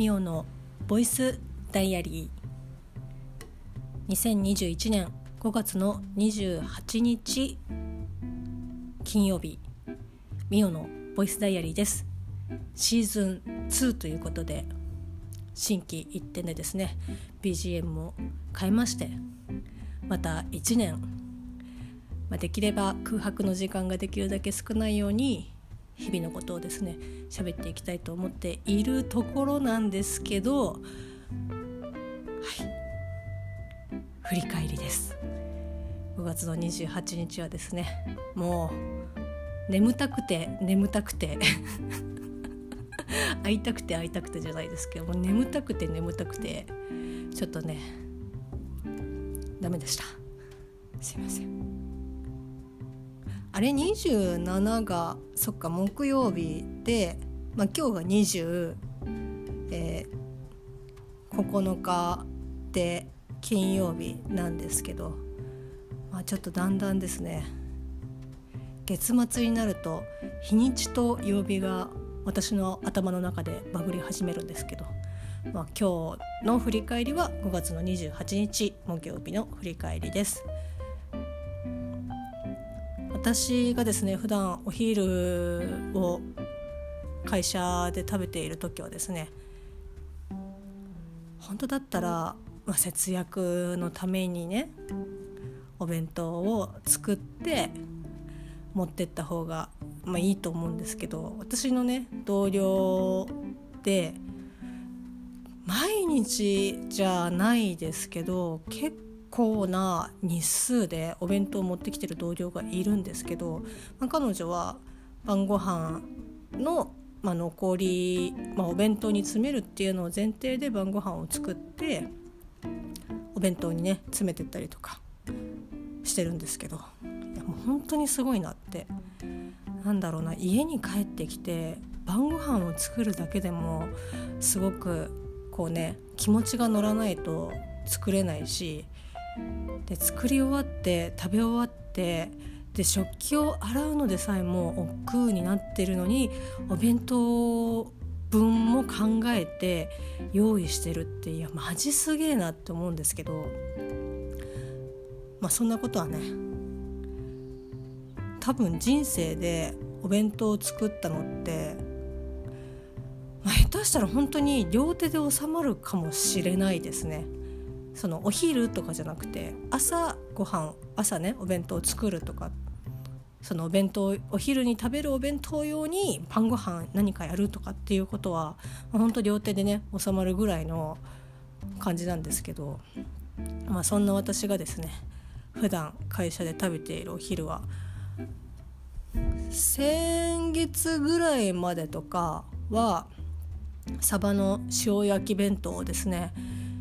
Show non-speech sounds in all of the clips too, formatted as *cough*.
ミオのボイスダイアリー。2021年5月の28日金曜日。ミオのボイスダイアリーです。シーズン2ということで新規一点でですね BGM も変えましてまた1年、まあ、できれば空白の時間ができるだけ少ないように日々のことをですね喋っていきたいと思っているところなんですけどはい。振り返りです。5月の28日はですねもう眠たくて眠たくて *laughs* 会いたくて会いたくてじゃないですけども眠たくて眠たくてちょっとねダメでした。すいません。あれ27がそっか木曜日で、まあ、今日が20、えー、9日で金曜日なんですけど、まあ、ちょっとだんだんですね月末になると日にちと曜日が私の頭の中でバグり始めるんですけど、まあ、今日の振り返りは5月の28日木曜日の振り返りです。私がですね普段お昼を会社で食べている時はですね本当だったら、まあ、節約のためにねお弁当を作って持ってった方が、まあ、いいと思うんですけど私のね同僚で毎日じゃないですけど結構な日数でお弁当を持ってきてる同僚がいるんですけど、まあ、彼女は晩ご飯の、まあ、残り、まあ、お弁当に詰めるっていうのを前提で晩ご飯を作ってお弁当にね詰めてったりとかしてるんですけどいやもう本当にすごいなって。なんだろうな家に帰ってきて晩ご飯を作るだけでもすごくこうね気持ちが乗らないと作れないしで作り終わって食べ終わってで食器を洗うのでさえも億劫になってるのにお弁当分も考えて用意してるっていやマジすげえなって思うんですけどまあそんなことはね多分人生でお弁当を作ったのって、まあ、下手したら本当に両手で収まるかもしれないですね。そのお昼とかじゃなくて朝ごはん朝ねお弁当を作るとかそのお弁当お昼に食べるお弁当用に晩ご飯何かやるとかっていうことは本当両手でね収まるぐらいの感じなんですけど、まあ、そんな私がですね普段会社で食べているお昼は先月ぐらいまでとかはサバの塩焼き弁当をですね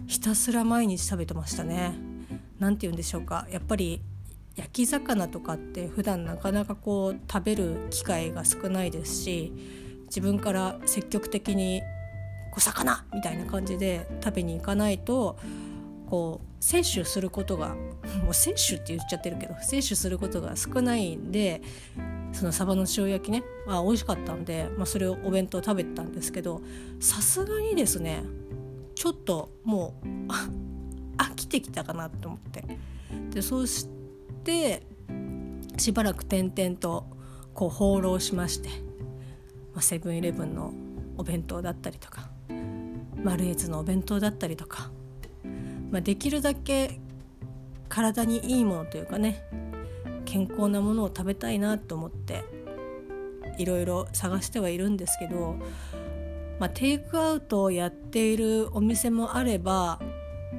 ひたすら毎日食べてましたね。何て言うんでしょうかやっぱり焼き魚とかって普段なかなかこう食べる機会が少ないですし自分から積極的に「お魚!」みたいな感じで食べに行かないとこう摂取することがもう摂取って言っちゃってるけど摂取することが少ないんでそのサバの塩焼きねあ美味しかったんで、まあ、それをお弁当食べてたんですけどさすがにですねちょっともう飽きてきたかなと思って。でそしてしばらく点々とこう放浪しましてセブンイレブンのお弁当だったりとかマルエツのお弁当だったりとか、まあ、できるだけ体にいいものというかね健康なものを食べたいなと思っていろいろ探してはいるんですけどまあ、テイクアウトをやっているお店もあれば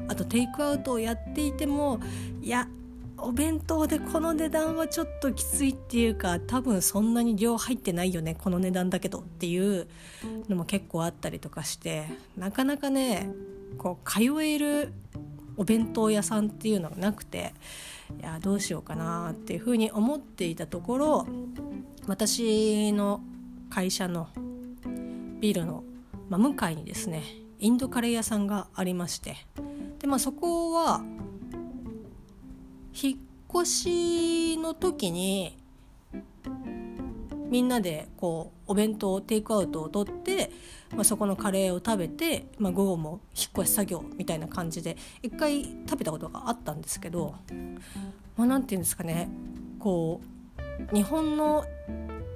あとテイクアウトをやっていてもいやお弁当でこの値段はちょっときついっていうか多分そんなに量入ってないよねこの値段だけどっていうのも結構あったりとかしてなかなかねこう通えるお弁当屋さんっていうのがなくていやどうしようかなっていうふうに思っていたところ私の会社のビルのまあ、向かいにですねインドカレー屋さんがありましてで、まあ、そこは引っ越しの時にみんなでこうお弁当テイクアウトを取ってまあ、そこのカレーを食べて、まあ、午後も引っ越し作業みたいな感じで一回食べたことがあったんですけどまあ、なんて言うんですかねこう日本の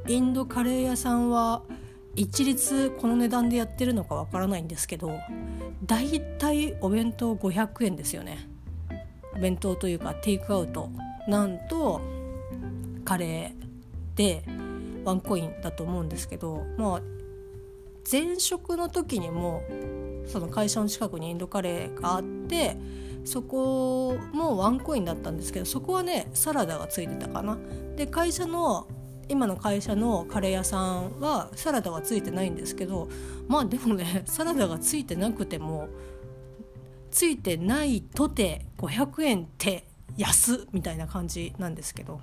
インドカレー屋さんは一律この値段でやってるのかわからないんですけどだいたいお弁当500円ですよねお弁当というかテイクアウトなんとカレーでワンコインだと思うんですけどまあ前職の時にもその会社の近くにインドカレーがあってそこもワンコインだったんですけどそこはねサラダがついてたかな。で会社の今の会社のカレー屋さんはサラダはついてないんですけどまあでもねサラダがついてなくてもついてないとて500円って安みたいな感じなんですけど。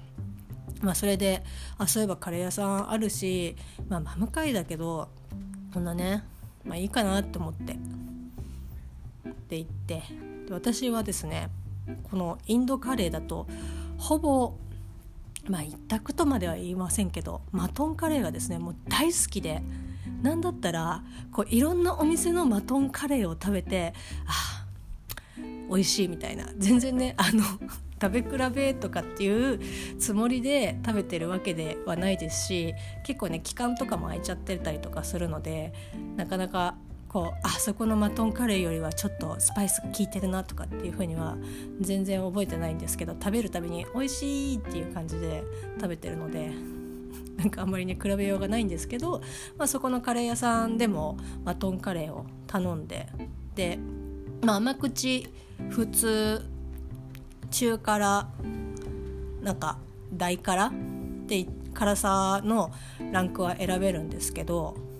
まあそれであそういえばカレー屋さんあるしまあ真向かいだけどこんなねまあいいかなって思ってって言って私はですねこのインドカレーだとほぼまあ一択とまでは言いませんけどマトンカレーがですねもう大好きで何だったらこういろんなお店のマトンカレーを食べてあ美味しいみたいな全然ねあの食べ比べとかっていうつもりで食べてるわけではないですし結構ね期間とかも空いちゃってたりとかするのでなかなかこうあそこのマトンカレーよりはちょっとスパイス効いてるなとかっていう風には全然覚えてないんですけど食べるたびに美味しいっていう感じで食べてるので *laughs* なんかあんまりね比べようがないんですけど、まあ、そこのカレー屋さんでもマトンカレーを頼んでで、まあ、甘口普通中辛なんか大辛で辛さのランクは選べるんですけど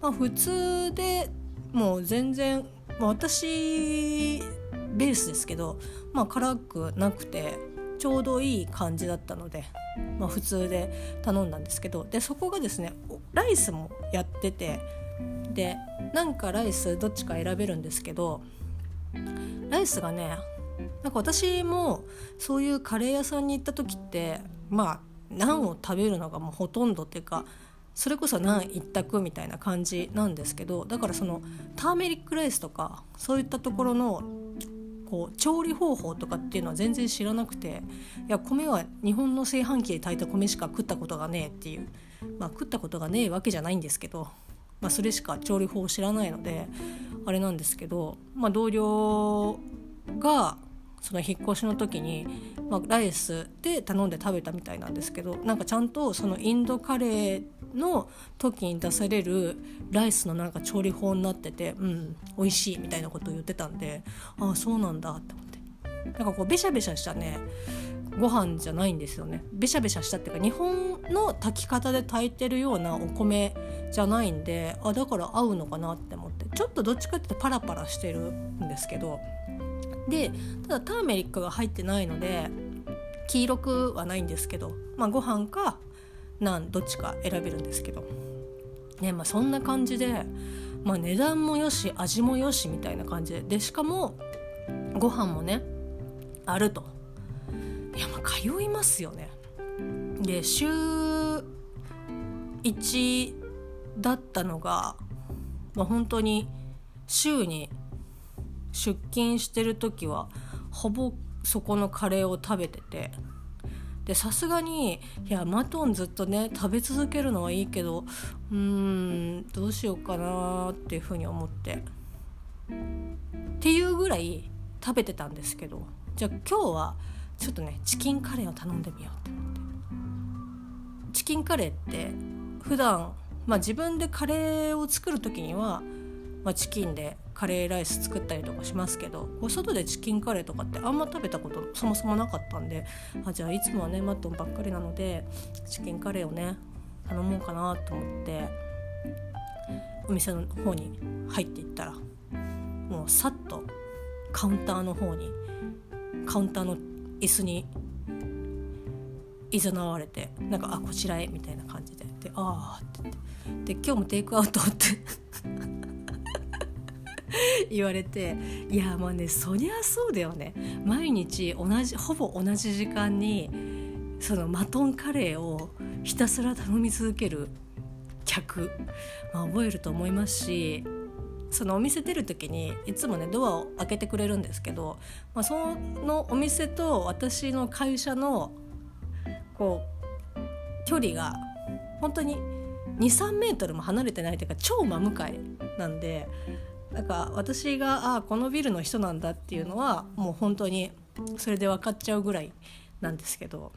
まあ、普通でもう全然、まあ、私ベースですけど、まあ、辛くなくてちょうどいい感じだったので、まあ、普通で頼んだんですけどでそこがですねライスもやっててでなんかライスどっちか選べるんですけどライスがねなんか私もそういうカレー屋さんに行った時ってまあナンを食べるのがもうほとんどっていうかそれこそ何一択みたいな感じなんですけどだからそのターメリックライスとかそういったところのこう調理方法とかっていうのは全然知らなくていや米は日本の炊飯器で炊いた米しか食ったことがねえっていうまあ食ったことがねえわけじゃないんですけど、まあ、それしか調理法を知らないのであれなんですけど、まあ、同僚がその引っ越しの時に、まあ、ライスで頼んで食べたみたいなんですけどなんかちゃんとそのインドカレーの時に出されるライスのなんか調理法になっててうん美味しいみたいなことを言ってたんでああそうなんだって思って。なんかこうベシャベシャしたねご飯じゃないんですよね。ベシャベシャしたっていうか日本の炊き方で炊いてるようなお米じゃないんであだから合うのかなって思って。ちょっとどっちかっていうとパラパラしてるんですけど。でただターメリックが入ってないので黄色くはないんですけど、まあ、ご飯かナンどっちか選べるんですけど、ねまあ、そんな感じで、まあ、値段もよし味もよしみたいな感じで。でしかもご飯もねあると。いやまあ通いますよね。で週1だったのが、まあ、本当に週に出勤してる時はほぼそこのカレーを食べてて。でさすがにいやマトンずっとね食べ続けるのはいいけどうーんどうしようかなっていうふうに思って。っていうぐらい食べてたんですけどじゃあ今日はちょっとねチキンカレーを頼んでみようって思って。チキンカレーって普段まあ自分でカレーを作る時には、まあ、チキンでカレーライス作ったりとかしますけど外でチキンカレーとかってあんま食べたことそもそもなかったんであじゃあいつもはねマットンばっかりなのでチキンカレーをね頼もうかなと思ってお店の方に入っていったらもうさっとカウンターの方にカウンターの椅子にいざなわれてなんか「あこちらへ」みたいな感じで。で「ああ」って言って。で「今日もテイクアウト」って。*laughs* 言われていやまあねそりゃそうだよね。毎日同じほぼ同じ時間にそのマトンカレーをひたすら頼み続ける客、まあ、覚えると思いますしそのお店出る時にいつもねドアを開けてくれるんですけど、まあ、そのお店と私の会社のこう距離が本当に23メートルも離れてないというか超真向かいなんでなんか私があこのビルの人なんだっていうのはもう本当にそれで分かっちゃうぐらいなんですけど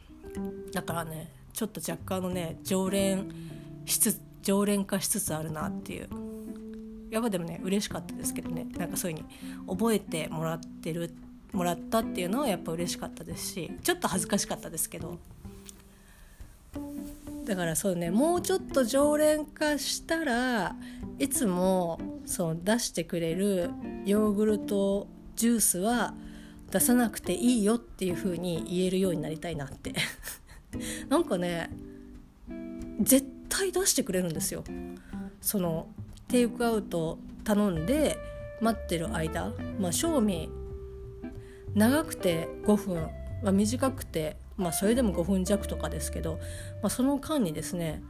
だからねちょっと若干のね常連しつ常連化しつつあるなっていう。やっぱでもね嬉しかったですけどね。なんかそういう風に覚えてもらってるもらったっていうのはやっぱ嬉しかったですしちょっと恥ずかしかったですけどだからそうねもうちょっと常連化したらいつもそう出してくれるヨーグルトジュースは出さなくていいよっていう風に言えるようになりたいなって。*laughs* なんかね絶対出してくれるんですよ。そのテイクアウト頼んで待ってる間。まあ賞味長くて5分、まあ、短くてまあそれでも5分弱とかですけど、まあ、その間にですね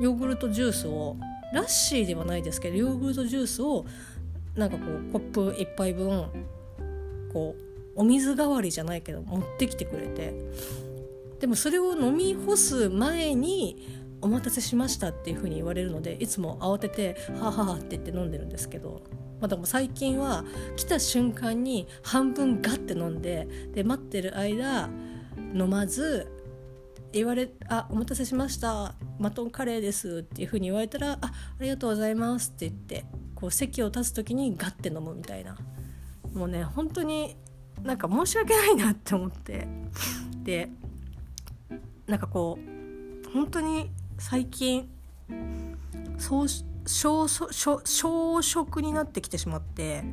ヨーグルトジュースをラッシーではないですけどヨーグルトジュースをなんかこうコップ1杯分こうお水代わりじゃないけど持ってきてくれてでもそれを飲み干す前に「お待たせしました」っていうふうに言われるのでいつも慌てて「はあはは」って言って飲んでるんですけど、まあ、でも最近は来た瞬間に半分ガッて飲んでで待ってる間飲まず言われ「あお待たせしました。マトンカレーです」っていうふうに言われたら「あありがとうございます」って言ってこう席を立つ時にガッて飲むみたいな。もうね本当になんか申し訳ないなって思って。でなんかこう本当に最近そう小小食になってきてしまって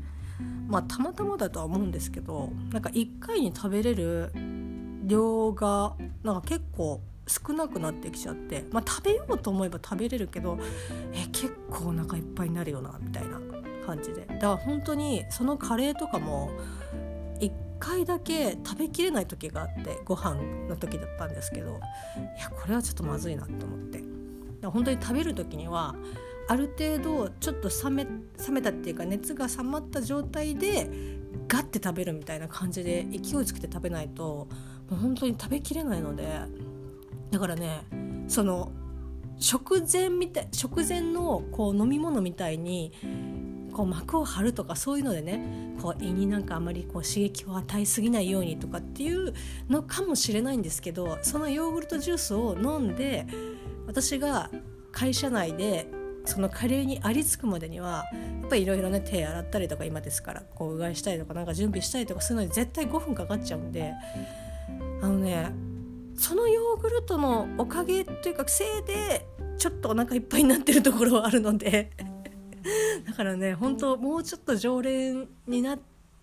まあたまたまだとは思うんですけどなんか1回に食べれる量がなんか結構少なくなってきちゃって、まあ、食べようと思えば食べれるけどえ結構お腹いっぱいになるよなみたいな感じで。だから本当にそのカレーとかも1回だけ食べきれない時があってご飯の時だったんですけどいやこれはちょっとまずいなと思って。だ本当に食べる時にはある程度ちょっと冷め冷めたっていうか熱が冷まった状態でガッて食べるみたいな感じで勢いつけて食べないともう本当に食べきれないのでだからねその食前みたい食前のこう飲み物みたいにこう膜を張るとかそういうのでねこう胃になんかあまりこう刺激を与えすぎないようにとかっていうのかもしれないんですけどそのヨーグルトジュースを飲んで私が会社内でそのカレーにありつくまでにはやっぱりいろいろね手洗ったりとか今ですからこううがいしたりとかなんか準備したりとかするのに絶対5分かかっちゃうんであのねそのヨーグルトのおかげというかせいでちょっとお腹いっぱいになってるところはあるので。*laughs* だからね本当もうちょっと常連にな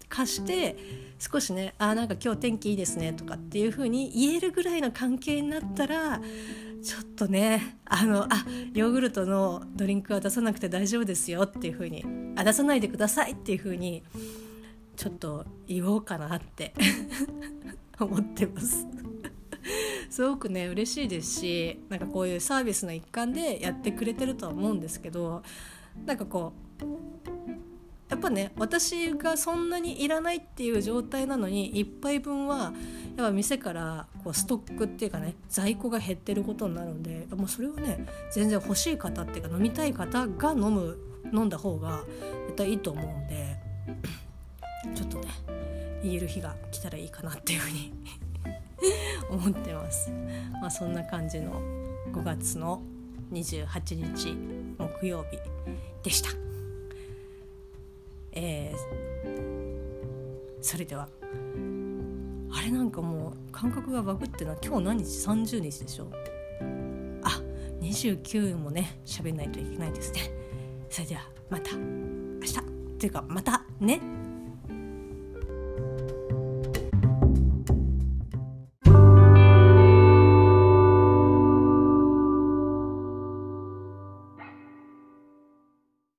かして少しねあなんか今日天気いいですねとかっていう風に言えるぐらいの関係になったらちょっとねあのあヨーグルトのドリンクは出さなくて大丈夫ですよっていう風にあ出さないでくださいっていう風にちょっと言おうかなって。*laughs* *laughs* 思ってます。すごくね嬉しいですしなんかこういうサービスの一環でやってくれてるとは思うんですけどなんかこうやっぱね私がそんなにいらないっていう状態なのに1杯分はやっぱ店からこうストックっていうかね在庫が減ってることになるんでもうそれはね全然欲しい方っていうか飲みたい方が飲む飲んだ方が絶対いいと思うんでちょっとね言える日が来たらいいかなっていうふうに *laughs* 思ってます。まあ、そんな感じの5月の28日木曜日でした。えー、それではあれなんかもう感覚がバグってな。今日何日30日でしょあ29もね喋んないといけないですね。それではまた明日。っていうかまたね。